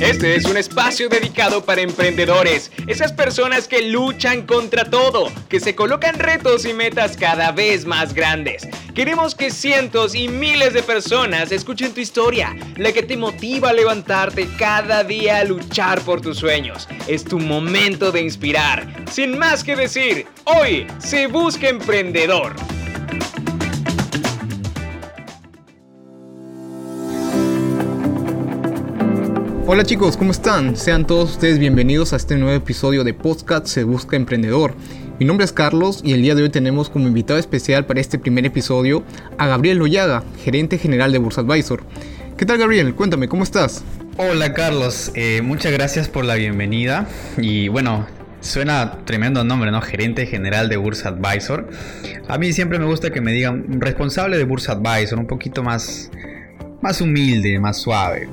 Este es un espacio dedicado para emprendedores, esas personas que luchan contra todo, que se colocan retos y metas cada vez más grandes. Queremos que cientos y miles de personas escuchen tu historia, la que te motiva a levantarte cada día a luchar por tus sueños. Es tu momento de inspirar. Sin más que decir, hoy se busca emprendedor. Hola chicos, ¿cómo están? Sean todos ustedes bienvenidos a este nuevo episodio de Podcast Se Busca Emprendedor. Mi nombre es Carlos y el día de hoy tenemos como invitado especial para este primer episodio a Gabriel Loyaga, gerente general de Bursa Advisor. ¿Qué tal Gabriel? Cuéntame, ¿cómo estás? Hola Carlos, eh, muchas gracias por la bienvenida y bueno, Suena tremendo nombre, ¿no? Gerente general de Bursa Advisor. A mí siempre me gusta que me digan responsable de Bursa Advisor, un poquito más, más humilde, más suave.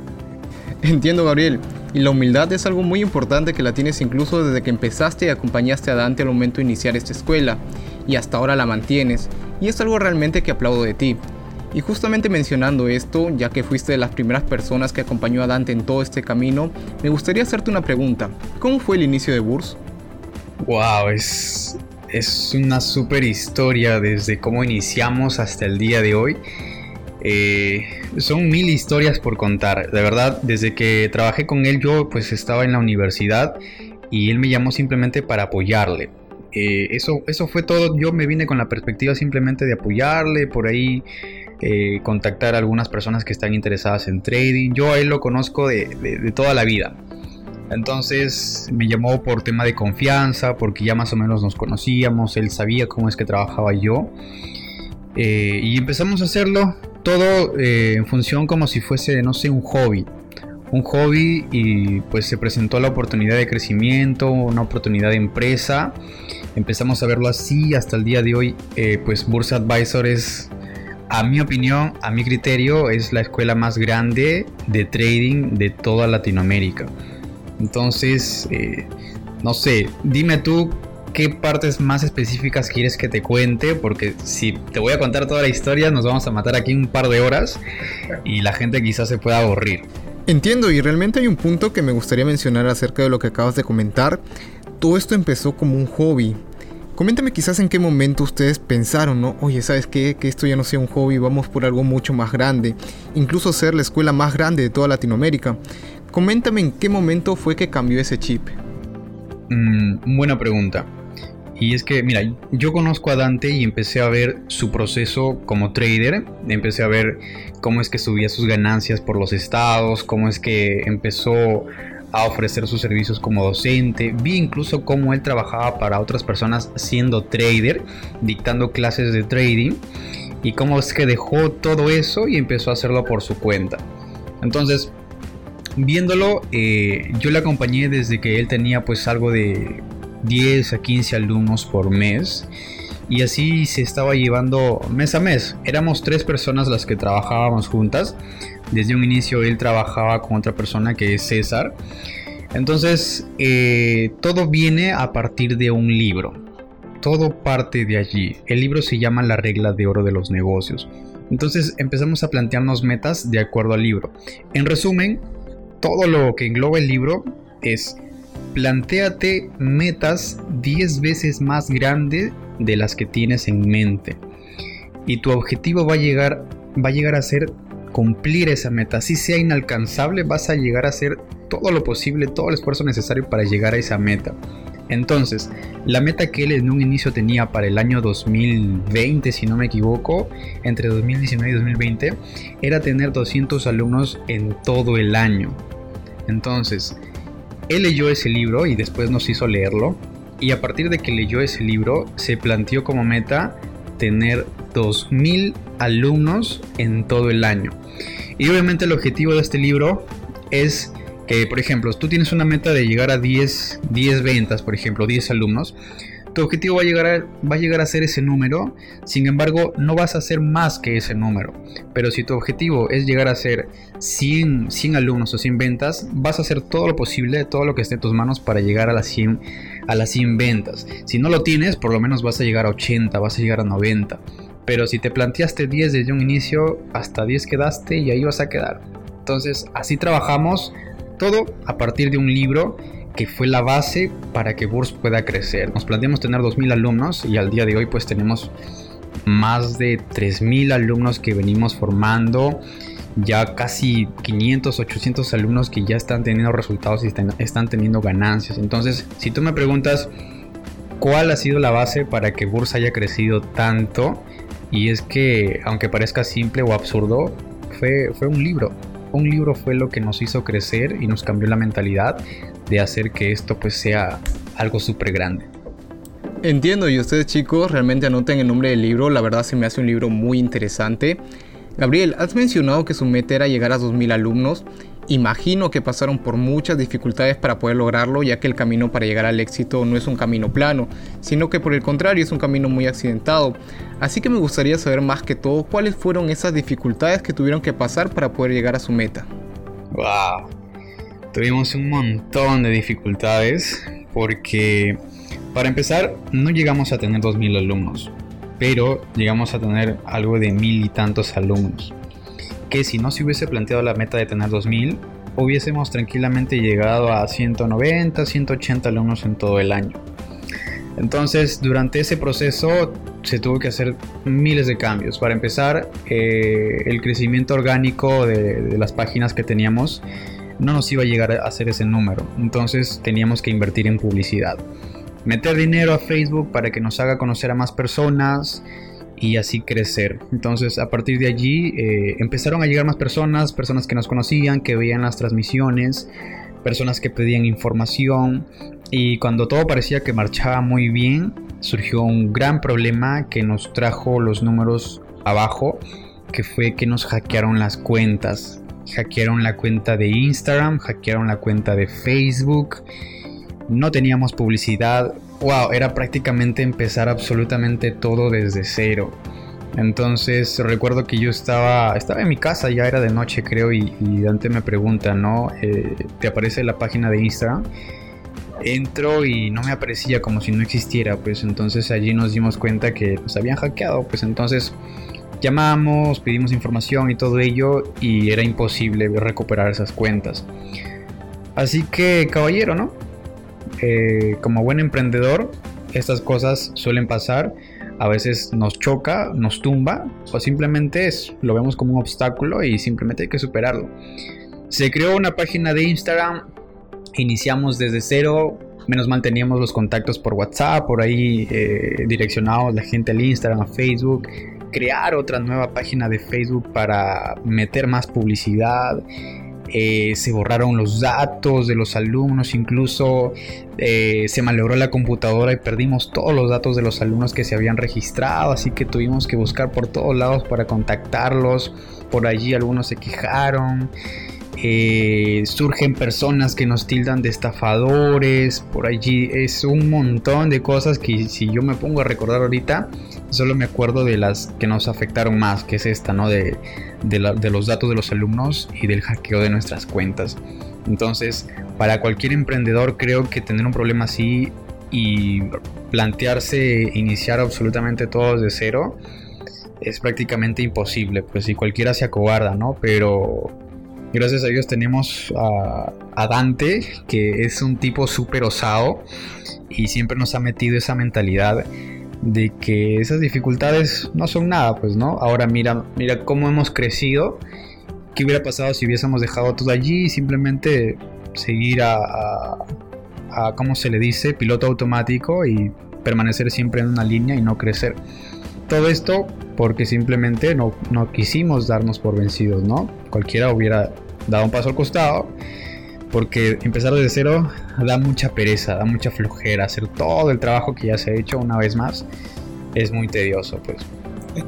Entiendo, Gabriel. Y la humildad es algo muy importante que la tienes incluso desde que empezaste y acompañaste a Dante al momento de iniciar esta escuela. Y hasta ahora la mantienes. Y es algo realmente que aplaudo de ti. Y justamente mencionando esto, ya que fuiste de las primeras personas que acompañó a Dante en todo este camino, me gustaría hacerte una pregunta. ¿Cómo fue el inicio de Burs? Wow, es, es una super historia desde cómo iniciamos hasta el día de hoy. Eh, son mil historias por contar. De verdad, desde que trabajé con él yo pues estaba en la universidad y él me llamó simplemente para apoyarle. Eh, eso, eso fue todo. Yo me vine con la perspectiva simplemente de apoyarle, por ahí eh, contactar a algunas personas que están interesadas en trading. Yo a él lo conozco de, toda la vida. Entonces me llamó por tema de confianza, porque ya más o menos nos conocíamos, él sabía cómo es que trabajaba yo. y empezamos a hacerlo todo eh, en función como si fuese, no sé, un hobby. Un hobby y pues se presentó la oportunidad de crecimiento, una oportunidad de empresa. Empezamos a verlo así hasta el día de hoy. Eh, pues Bursa Advisor es, a mi opinión, a mi criterio, es la escuela más grande de trading de toda Latinoamérica. Entonces, eh, no sé, dime tú qué partes más específicas quieres que te cuente, porque si te voy a contar toda la historia nos vamos a matar aquí un par de horas y la gente quizás se pueda aburrir. Entiendo y realmente hay un punto que me gustaría mencionar acerca de lo que acabas de comentar. Todo esto empezó como un hobby. Coméntame quizás en qué momento ustedes pensaron, ¿no? Oye, ¿sabes qué? Que esto ya no sea un hobby, vamos por algo mucho más grande. Incluso ser la escuela más grande de toda Latinoamérica. Coméntame en qué momento fue que cambió ese chip. Mm, buena pregunta. Y es que, mira, yo conozco a Dante y empecé a ver su proceso como trader. Empecé a ver cómo es que subía sus ganancias por los estados, cómo es que empezó a ofrecer sus servicios como docente. Vi incluso cómo él trabajaba para otras personas siendo trader, dictando clases de trading. Y cómo es que dejó todo eso y empezó a hacerlo por su cuenta. Entonces, viéndolo, eh, yo le acompañé desde que él tenía pues algo de 10 a 15 alumnos por mes y así se estaba llevando mes a mes. Éramos tres personas las que trabajábamos juntas. Desde un inicio él trabajaba con otra persona que es César. Entonces eh, todo viene a partir de un libro. Todo parte de allí. El libro se llama La regla de oro de los negocios. Entonces empezamos a plantearnos metas de acuerdo al libro. En resumen, todo lo que engloba el libro es plantéate metas 10 veces más grandes de las que tienes en mente. Y tu objetivo va a llegar, va a, llegar a ser cumplir esa meta. Si sea inalcanzable, vas a llegar a hacer todo lo posible, todo el esfuerzo necesario para llegar a esa meta. Entonces, la meta que él en un inicio tenía para el año 2020, si no me equivoco, entre 2019 y 2020, era tener 200 alumnos en todo el año. Entonces, él leyó ese libro y después nos hizo leerlo. Y a partir de que leyó ese libro, se planteó como meta tener 2.000 alumnos en todo el año. Y obviamente el objetivo de este libro es que, por ejemplo, tú tienes una meta de llegar a 10, 10 ventas, por ejemplo, 10 alumnos tu objetivo va a, llegar a, va a llegar a ser ese número, sin embargo no vas a hacer más que ese número. Pero si tu objetivo es llegar a ser 100, 100 alumnos o 100 ventas, vas a hacer todo lo posible, todo lo que esté en tus manos para llegar a las 100, a las 100 ventas. Si no lo tienes, por lo menos vas a llegar a 80, vas a llegar a 90. Pero si te planteaste 10 desde un inicio, hasta 10 quedaste y ahí vas a quedar. Entonces así trabajamos todo a partir de un libro que fue la base para que Burs pueda crecer. Nos planteamos tener 2.000 alumnos y al día de hoy pues tenemos más de 3.000 alumnos que venimos formando, ya casi 500, 800 alumnos que ya están teniendo resultados y están, teniendo ganancias. Entonces, si tú me preguntas cuál ha sido la base para que Burs haya crecido tanto, y es que, aunque parezca simple o absurdo, fue, fue un libro. Un libro fue lo que nos hizo crecer y nos cambió la mentalidad de hacer que esto pues sea algo súper grande. Entiendo, y ustedes chicos realmente anoten el nombre del libro, la verdad se me hace un libro muy interesante. Gabriel, has mencionado que su meta era llegar a 2.000 alumnos. Imagino que pasaron por muchas dificultades para poder lograrlo, ya que el camino para llegar al éxito no es un camino plano, sino que por el contrario es un camino muy accidentado. Así que me gustaría saber más que todo cuáles fueron esas dificultades que tuvieron que pasar para poder llegar a su meta. ¡Wow! Tuvimos un montón de dificultades porque para empezar, no llegamos a tener 2.000 alumnos, pero llegamos a tener algo de mil y tantos alumnos. Que si no se hubiese planteado la meta de tener 2.000, hubiésemos tranquilamente llegado a 190, 180 alumnos en todo el año. Entonces, durante ese proceso se tuvo que hacer miles de cambios. Para empezar, eh, el crecimiento orgánico de, de, las páginas que teníamos no nos iba a llegar a hacer ese número. Entonces, teníamos que invertir en publicidad meter dinero a Facebook para que nos haga conocer a más personas y así crecer. Entonces a partir de allí eh, empezaron a llegar más personas, personas que nos conocían, que veían las transmisiones, personas que pedían información y cuando todo parecía que marchaba muy bien, surgió un gran problema que nos trajo los números abajo, que fue que nos hackearon las cuentas. Hackearon la cuenta de Instagram, hackearon la cuenta de Facebook no teníamos publicidad, wow, era prácticamente empezar absolutamente todo desde cero. Entonces recuerdo que yo estaba, estaba en mi casa, ya era de noche creo, y, Dante me pregunta, ¿no? Eh, ¿Te aparece la página de Instagram? Entro y no me aparecía como si no existiera, pues entonces allí nos dimos cuenta que nos habían hackeado, pues entonces llamamos, pedimos información y todo ello y era imposible recuperar esas cuentas. Así que caballero, ¿no? Eh, como buen emprendedor, estas cosas suelen pasar. A veces nos choca, nos tumba, o simplemente es, lo vemos como un obstáculo y simplemente hay que superarlo. Se creó una página de Instagram, iniciamos desde cero, menos mal teníamos los contactos por WhatsApp, por ahí eh, direccionados la gente al Instagram, a Facebook, crear otra nueva página de Facebook para meter más publicidad, eh, se borraron los datos de los alumnos, incluso eh, se malogró la computadora y perdimos todos los datos de los alumnos que se habían registrado, así que tuvimos que buscar por todos lados para contactarlos, por allí algunos se quejaron. Eh, surgen personas que nos tildan de estafadores, por allí es un montón de cosas que si yo me pongo a recordar ahorita, solo me acuerdo de las que nos afectaron más, que es esta, ¿no? De, de, los datos de los alumnos y del hackeo de nuestras cuentas. Entonces, para cualquier emprendedor creo que tener un problema así y plantearse iniciar absolutamente todo desde cero es prácticamente imposible, pues si cualquiera se acobarda, ¿no? Pero gracias a Dios tenemos a, a Dante, que es un tipo súper osado y siempre nos ha metido esa mentalidad de que esas dificultades no son nada, pues, ¿no? Ahora mira, mira cómo hemos crecido. ¿Qué hubiera pasado si hubiésemos dejado todo allí y simplemente seguir a, a, ¿cómo se le dice? Piloto automático y permanecer siempre en una línea y no crecer. Todo esto porque simplemente no, no quisimos darnos por vencidos, ¿no? Cualquiera hubiera dado un paso al costado porque empezar desde cero da mucha pereza, da mucha flojera, hacer todo el trabajo que ya se ha hecho una vez más es muy tedioso, pues.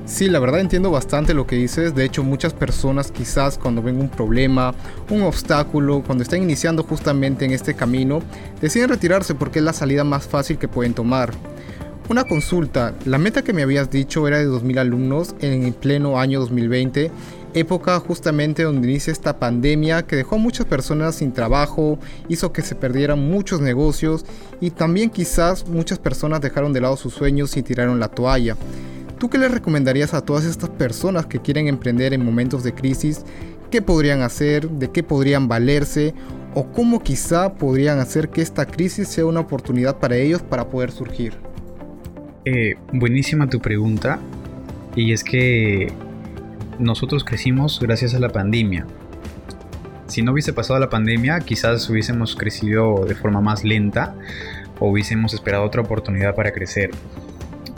Sí, la verdad entiendo bastante lo que dices. De hecho, muchas personas quizás cuando ven un problema, un obstáculo, cuando están iniciando justamente en este camino, deciden retirarse porque es la salida más fácil que pueden tomar. Una consulta, la meta que me habías dicho era de 2.000 alumnos en el pleno año 2020 época justamente donde inicia esta pandemia que dejó a muchas personas sin trabajo, hizo que se perdieran muchos negocios y también quizás muchas personas dejaron de lado sus sueños y tiraron la toalla. ¿Tú qué le recomendarías a todas estas personas que quieren emprender en momentos de crisis? ¿Qué podrían hacer? ¿De qué podrían valerse? o cómo quizá podrían hacer que esta crisis sea una oportunidad para ellos para poder surgir? Eh, buenísima tu pregunta. Y es que nosotros crecimos gracias a la pandemia. Si no hubiese pasado la pandemia, quizás hubiésemos crecido de forma más lenta o hubiésemos esperado otra oportunidad para crecer.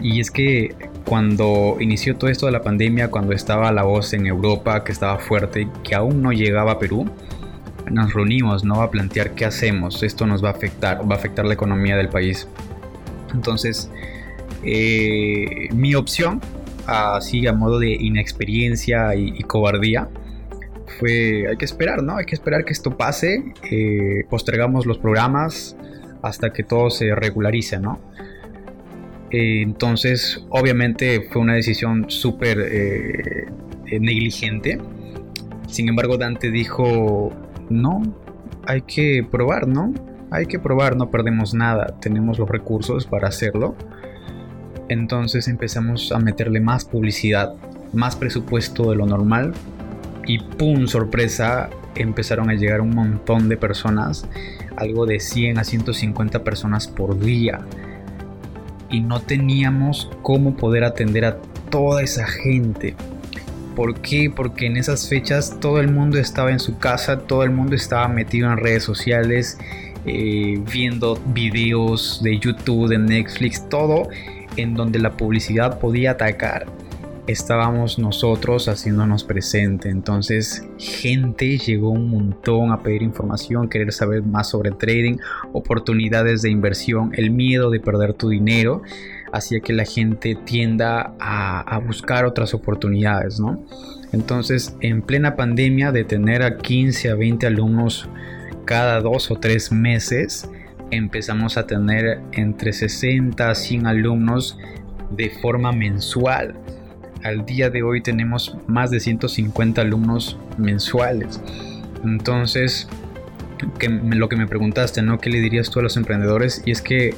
Y es que cuando inició todo esto de la pandemia, cuando estaba la voz en Europa que estaba fuerte, que aún no llegaba a Perú, nos reunimos, ¿no? A plantear qué hacemos. Esto nos va a afectar, va a afectar la economía del país. Entonces, eh, mi opción, así a modo de inexperiencia y, cobardía, fue, hay que esperar, ¿no? Hay que esperar que esto pase, eh, postergamos los programas hasta que todo se regularice, ¿no? Eh, entonces, obviamente fue una decisión súper negligente. Sin embargo, Dante dijo, no, hay que probar, ¿no? Hay que probar, no perdemos nada, tenemos los recursos para hacerlo. Entonces empezamos a meterle más publicidad, más presupuesto de lo normal y ¡pum! sorpresa, empezaron a llegar un montón de personas, algo de 100 a 150 personas por día. Y no teníamos cómo poder atender a toda esa gente. ¿Por qué? Porque en esas fechas todo el mundo estaba en su casa, todo el mundo estaba metido en redes sociales, eh, viendo videos de YouTube, de Netflix, todo en donde la publicidad podía atacar. Estábamos nosotros haciéndonos presente, entonces gente llegó un montón a pedir información, querer saber más sobre trading, oportunidades de inversión, el miedo de perder tu dinero hacía que la gente tienda a, buscar otras oportunidades, ¿no? Entonces, en plena pandemia, de tener a 15 a 20 alumnos cada dos o tres meses, empezamos a tener entre 60 a 100 alumnos de forma mensual. Al día de hoy tenemos más de 150 alumnos mensuales. Entonces, lo que me preguntaste, ¿no? ¿Qué le dirías tú a los emprendedores? Y es que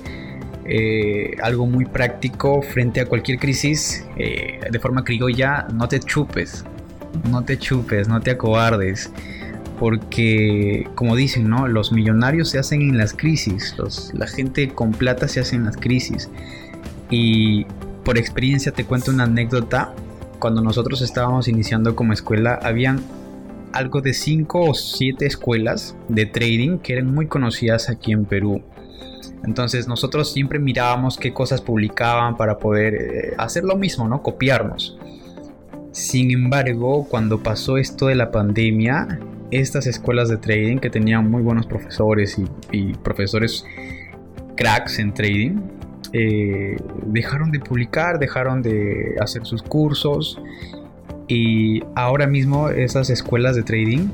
eh, algo muy práctico frente a cualquier crisis, eh, de forma criolla, no te chupes, no te chupes, no te acobardes. Porque, como dicen, ¿no? Los millonarios se hacen en las crisis, la gente con plata se hace en las crisis. Y por experiencia te cuento una anécdota. Cuando nosotros estábamos iniciando como escuela, habían algo de 5 o 7 escuelas de trading que eran muy conocidas aquí en Perú. Entonces nosotros siempre mirábamos qué cosas publicaban para poder eh, hacer lo mismo, ¿no? Copiarnos. Sin embargo, cuando pasó esto de la pandemia, estas escuelas de trading que tenían muy buenos profesores y, profesores cracks en trading, eh, dejaron de publicar, dejaron de hacer sus cursos y ahora mismo esas escuelas de trading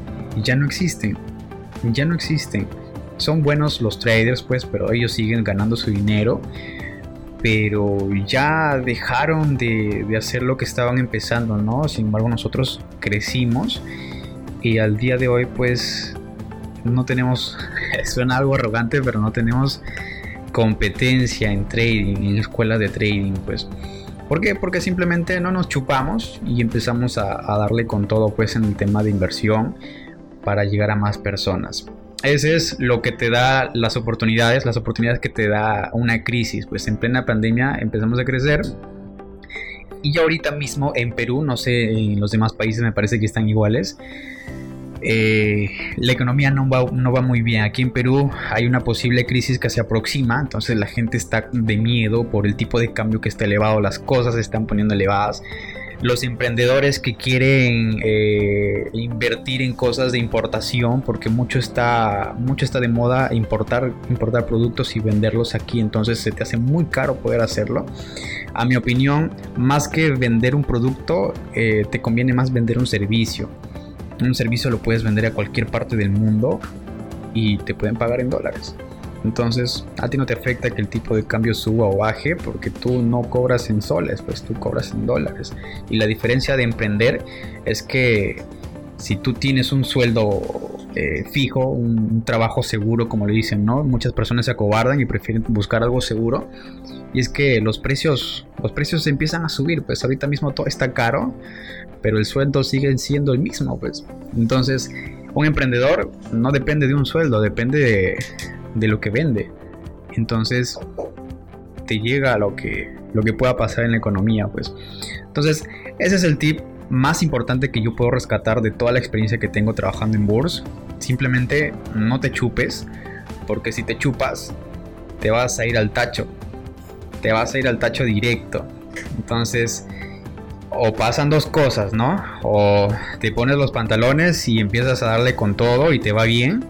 ya no existen. Ya no existen son buenos los traders, pues, pero ellos siguen ganando su dinero. Pero ya dejaron de, hacer lo que estaban empezando, ¿no? Sin embargo, nosotros crecimos y al día de hoy, pues, no tenemos, suena algo arrogante, pero no tenemos competencia en trading, en escuelas de trading, pues. ¿Por qué? Porque simplemente no nos chupamos y empezamos a, a darle con todo, pues, en el tema de inversión para llegar a más personas. Ese es lo que te da las oportunidades, las oportunidades que te da una crisis. Pues en plena pandemia empezamos a crecer. Y ahorita mismo en Perú, no sé, en los demás países me parece que están iguales. Eh, la economía no va, no va muy bien. Aquí en Perú hay una posible crisis que se aproxima, entonces la gente está de miedo por el tipo de cambio que está elevado, las cosas se están poniendo elevadas los emprendedores que quieren eh, invertir en cosas de importación, porque mucho está, mucho está de moda importar, importar productos y venderlos aquí, entonces se te hace muy caro poder hacerlo. A mi opinión, más que vender un producto, eh, te conviene más vender un servicio. Un servicio lo puedes vender a cualquier parte del mundo y te pueden pagar en dólares. Entonces, a ti no te afecta que el tipo de cambio suba o baje porque tú no cobras en soles, pues tú cobras en dólares. Y la diferencia de emprender es que si tú tienes un sueldo eh, fijo, un, trabajo seguro, como le dicen, ¿no? Muchas personas se acobardan y prefieren buscar algo seguro. Y es que los precios, los precios empiezan a subir, pues ahorita mismo todo está caro, pero el sueldo sigue siendo el mismo, pues. Entonces, un emprendedor no depende de un sueldo, depende de, de lo que vende. Entonces, te llega a lo que, lo que pueda pasar en la economía, pues. Entonces, ese es el tip más importante que yo puedo rescatar de toda la experiencia que tengo trabajando en Burs. Simplemente no te chupes, porque si te chupas, te vas a ir al tacho. Te vas a ir al tacho directo. Entonces, o pasan dos cosas, ¿no? O te pones los pantalones y empiezas a darle con todo y te va bien.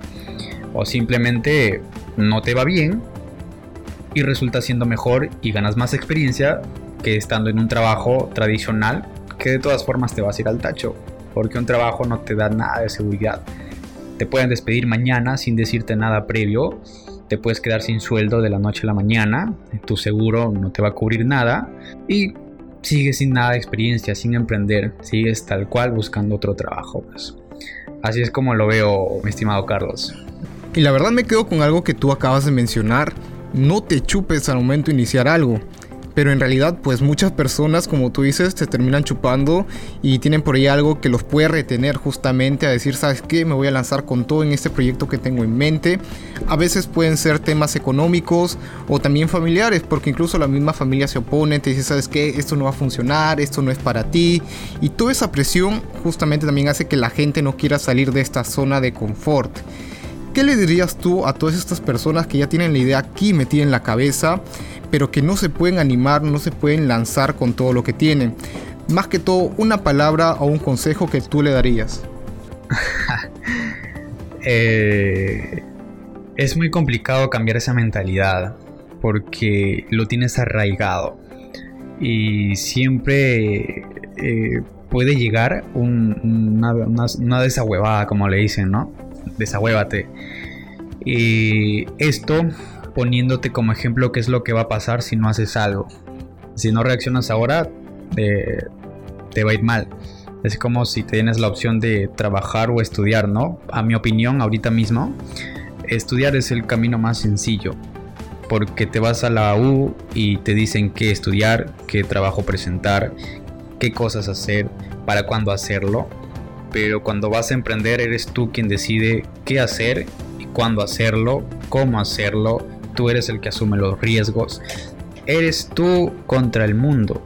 O simplemente no te va bien y resulta siendo mejor y ganas más experiencia que estando en un trabajo tradicional que de todas formas te vas a ir al tacho porque un trabajo no te da nada de seguridad. Te pueden despedir mañana sin decirte nada previo, te puedes quedar sin sueldo de la noche a la mañana, tu seguro no te va a cubrir nada y sigues sin nada de experiencia, sin emprender, sigues tal cual buscando otro trabajo. Así es como lo veo, mi estimado Carlos. Y la verdad me quedo con algo que tú acabas de mencionar, no te chupes al momento de iniciar algo. Pero en realidad, pues muchas personas, como tú dices, te terminan chupando y tienen por ahí algo que los puede retener justamente a decir, ¿sabes qué? Me voy a lanzar con todo en este proyecto que tengo en mente. A veces pueden ser temas económicos o también familiares, porque incluso la misma familia se opone, te dice, ¿sabes qué? Esto no va a funcionar, esto no es para ti. Y toda esa presión justamente también hace que la gente no quiera salir de esta zona de confort. ¿Qué le dirías tú a todas estas personas que ya tienen la idea aquí metida en la cabeza, pero que no se pueden animar, no se pueden lanzar con todo lo que tienen? Más que todo, una palabra o un consejo que tú le darías. Eh, es muy complicado cambiar esa mentalidad porque lo tienes arraigado y siempre eh, puede llegar una, una, una desahuevada, como le dicen, ¿no? Desahuévate. Y esto poniéndote como ejemplo qué es lo que va a pasar si no haces algo. Si no reaccionas ahora, te va a ir mal. Es como si tienes la opción de trabajar o estudiar, ¿no? A mi opinión, ahorita mismo, estudiar es el camino más sencillo. Porque te vas a la U y te dicen qué estudiar, qué trabajo presentar, qué cosas hacer, para cuándo hacerlo pero cuando vas a emprender eres tú quien decide qué hacer y cuándo hacerlo, cómo hacerlo, tú eres el que asume los riesgos, eres tú contra el mundo.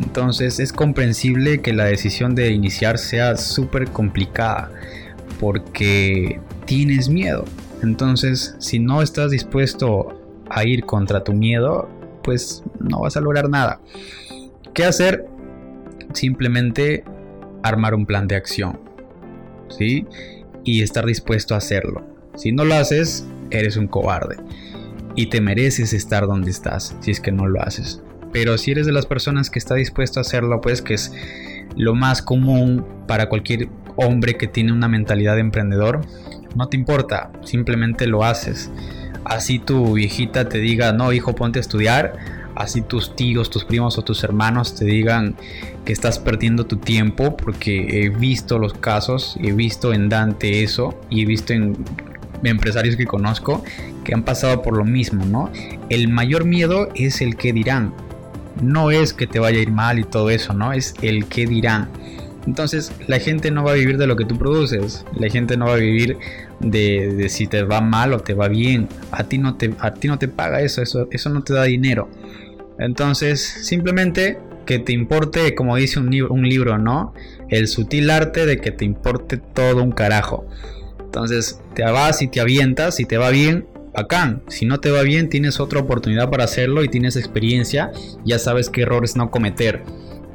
Entonces es comprensible que la decisión de iniciar sea súper complicada porque tienes miedo. Entonces si no estás dispuesto a ir contra tu miedo, pues no vas a lograr nada. ¿Qué hacer? Simplemente armar un plan de acción, ¿sí? Y estar dispuesto a hacerlo. Si no lo haces, eres un cobarde. Y te mereces estar donde estás, si es que no lo haces. Pero si eres de las personas que está dispuesto a hacerlo, pues que es lo más común para cualquier hombre que tiene una mentalidad de emprendedor, no te importa, simplemente lo haces. Así tu viejita te diga, no, hijo, ponte a estudiar, así tus tíos, tus primos o tus hermanos te digan que estás perdiendo tu tiempo, porque he visto los casos, he visto en Dante eso y he visto en empresarios que conozco que han pasado por lo mismo, ¿no? El mayor miedo es el que dirán. No es que te vaya a ir mal y todo eso, ¿no? Es el que dirán. Entonces la gente no va a vivir de lo que tú produces. La gente no va a vivir de, si te va mal o te va bien. A ti no te, a ti no te paga eso, eso, eso no te da dinero. Entonces simplemente que te importe, como dice un, un libro, ¿no? El sutil arte de que te importe todo un carajo. Entonces te vas y te avientas y te va bien, bacán. Si no te va bien, tienes otra oportunidad para hacerlo y tienes experiencia, ya sabes qué errores no cometer.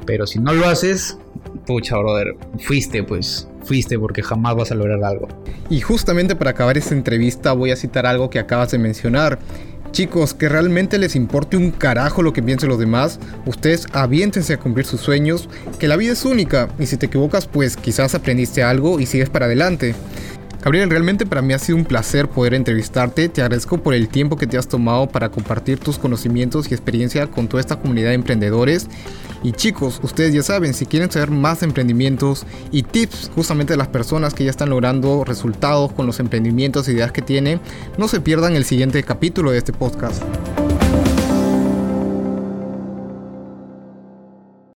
Pero si no lo haces, pucha, brother, fuiste, pues, fuiste porque jamás vas a lograr algo. Y justamente para acabar esta entrevista voy a citar algo que acabas de mencionar. Chicos, que realmente les importe un carajo lo que piensen los demás, ustedes aviéntense a cumplir sus sueños, que la vida es única y si te equivocas pues quizás aprendiste algo y sigues para adelante. Gabriel, realmente para mí ha sido un placer poder entrevistarte. Te agradezco por el tiempo que te has tomado para compartir tus conocimientos y experiencia con toda esta comunidad de emprendedores. Y chicos, ustedes ya saben, si quieren saber más emprendimientos y tips justamente de las personas que ya están logrando resultados con los emprendimientos e ideas que tienen, no se pierdan el siguiente capítulo de este podcast.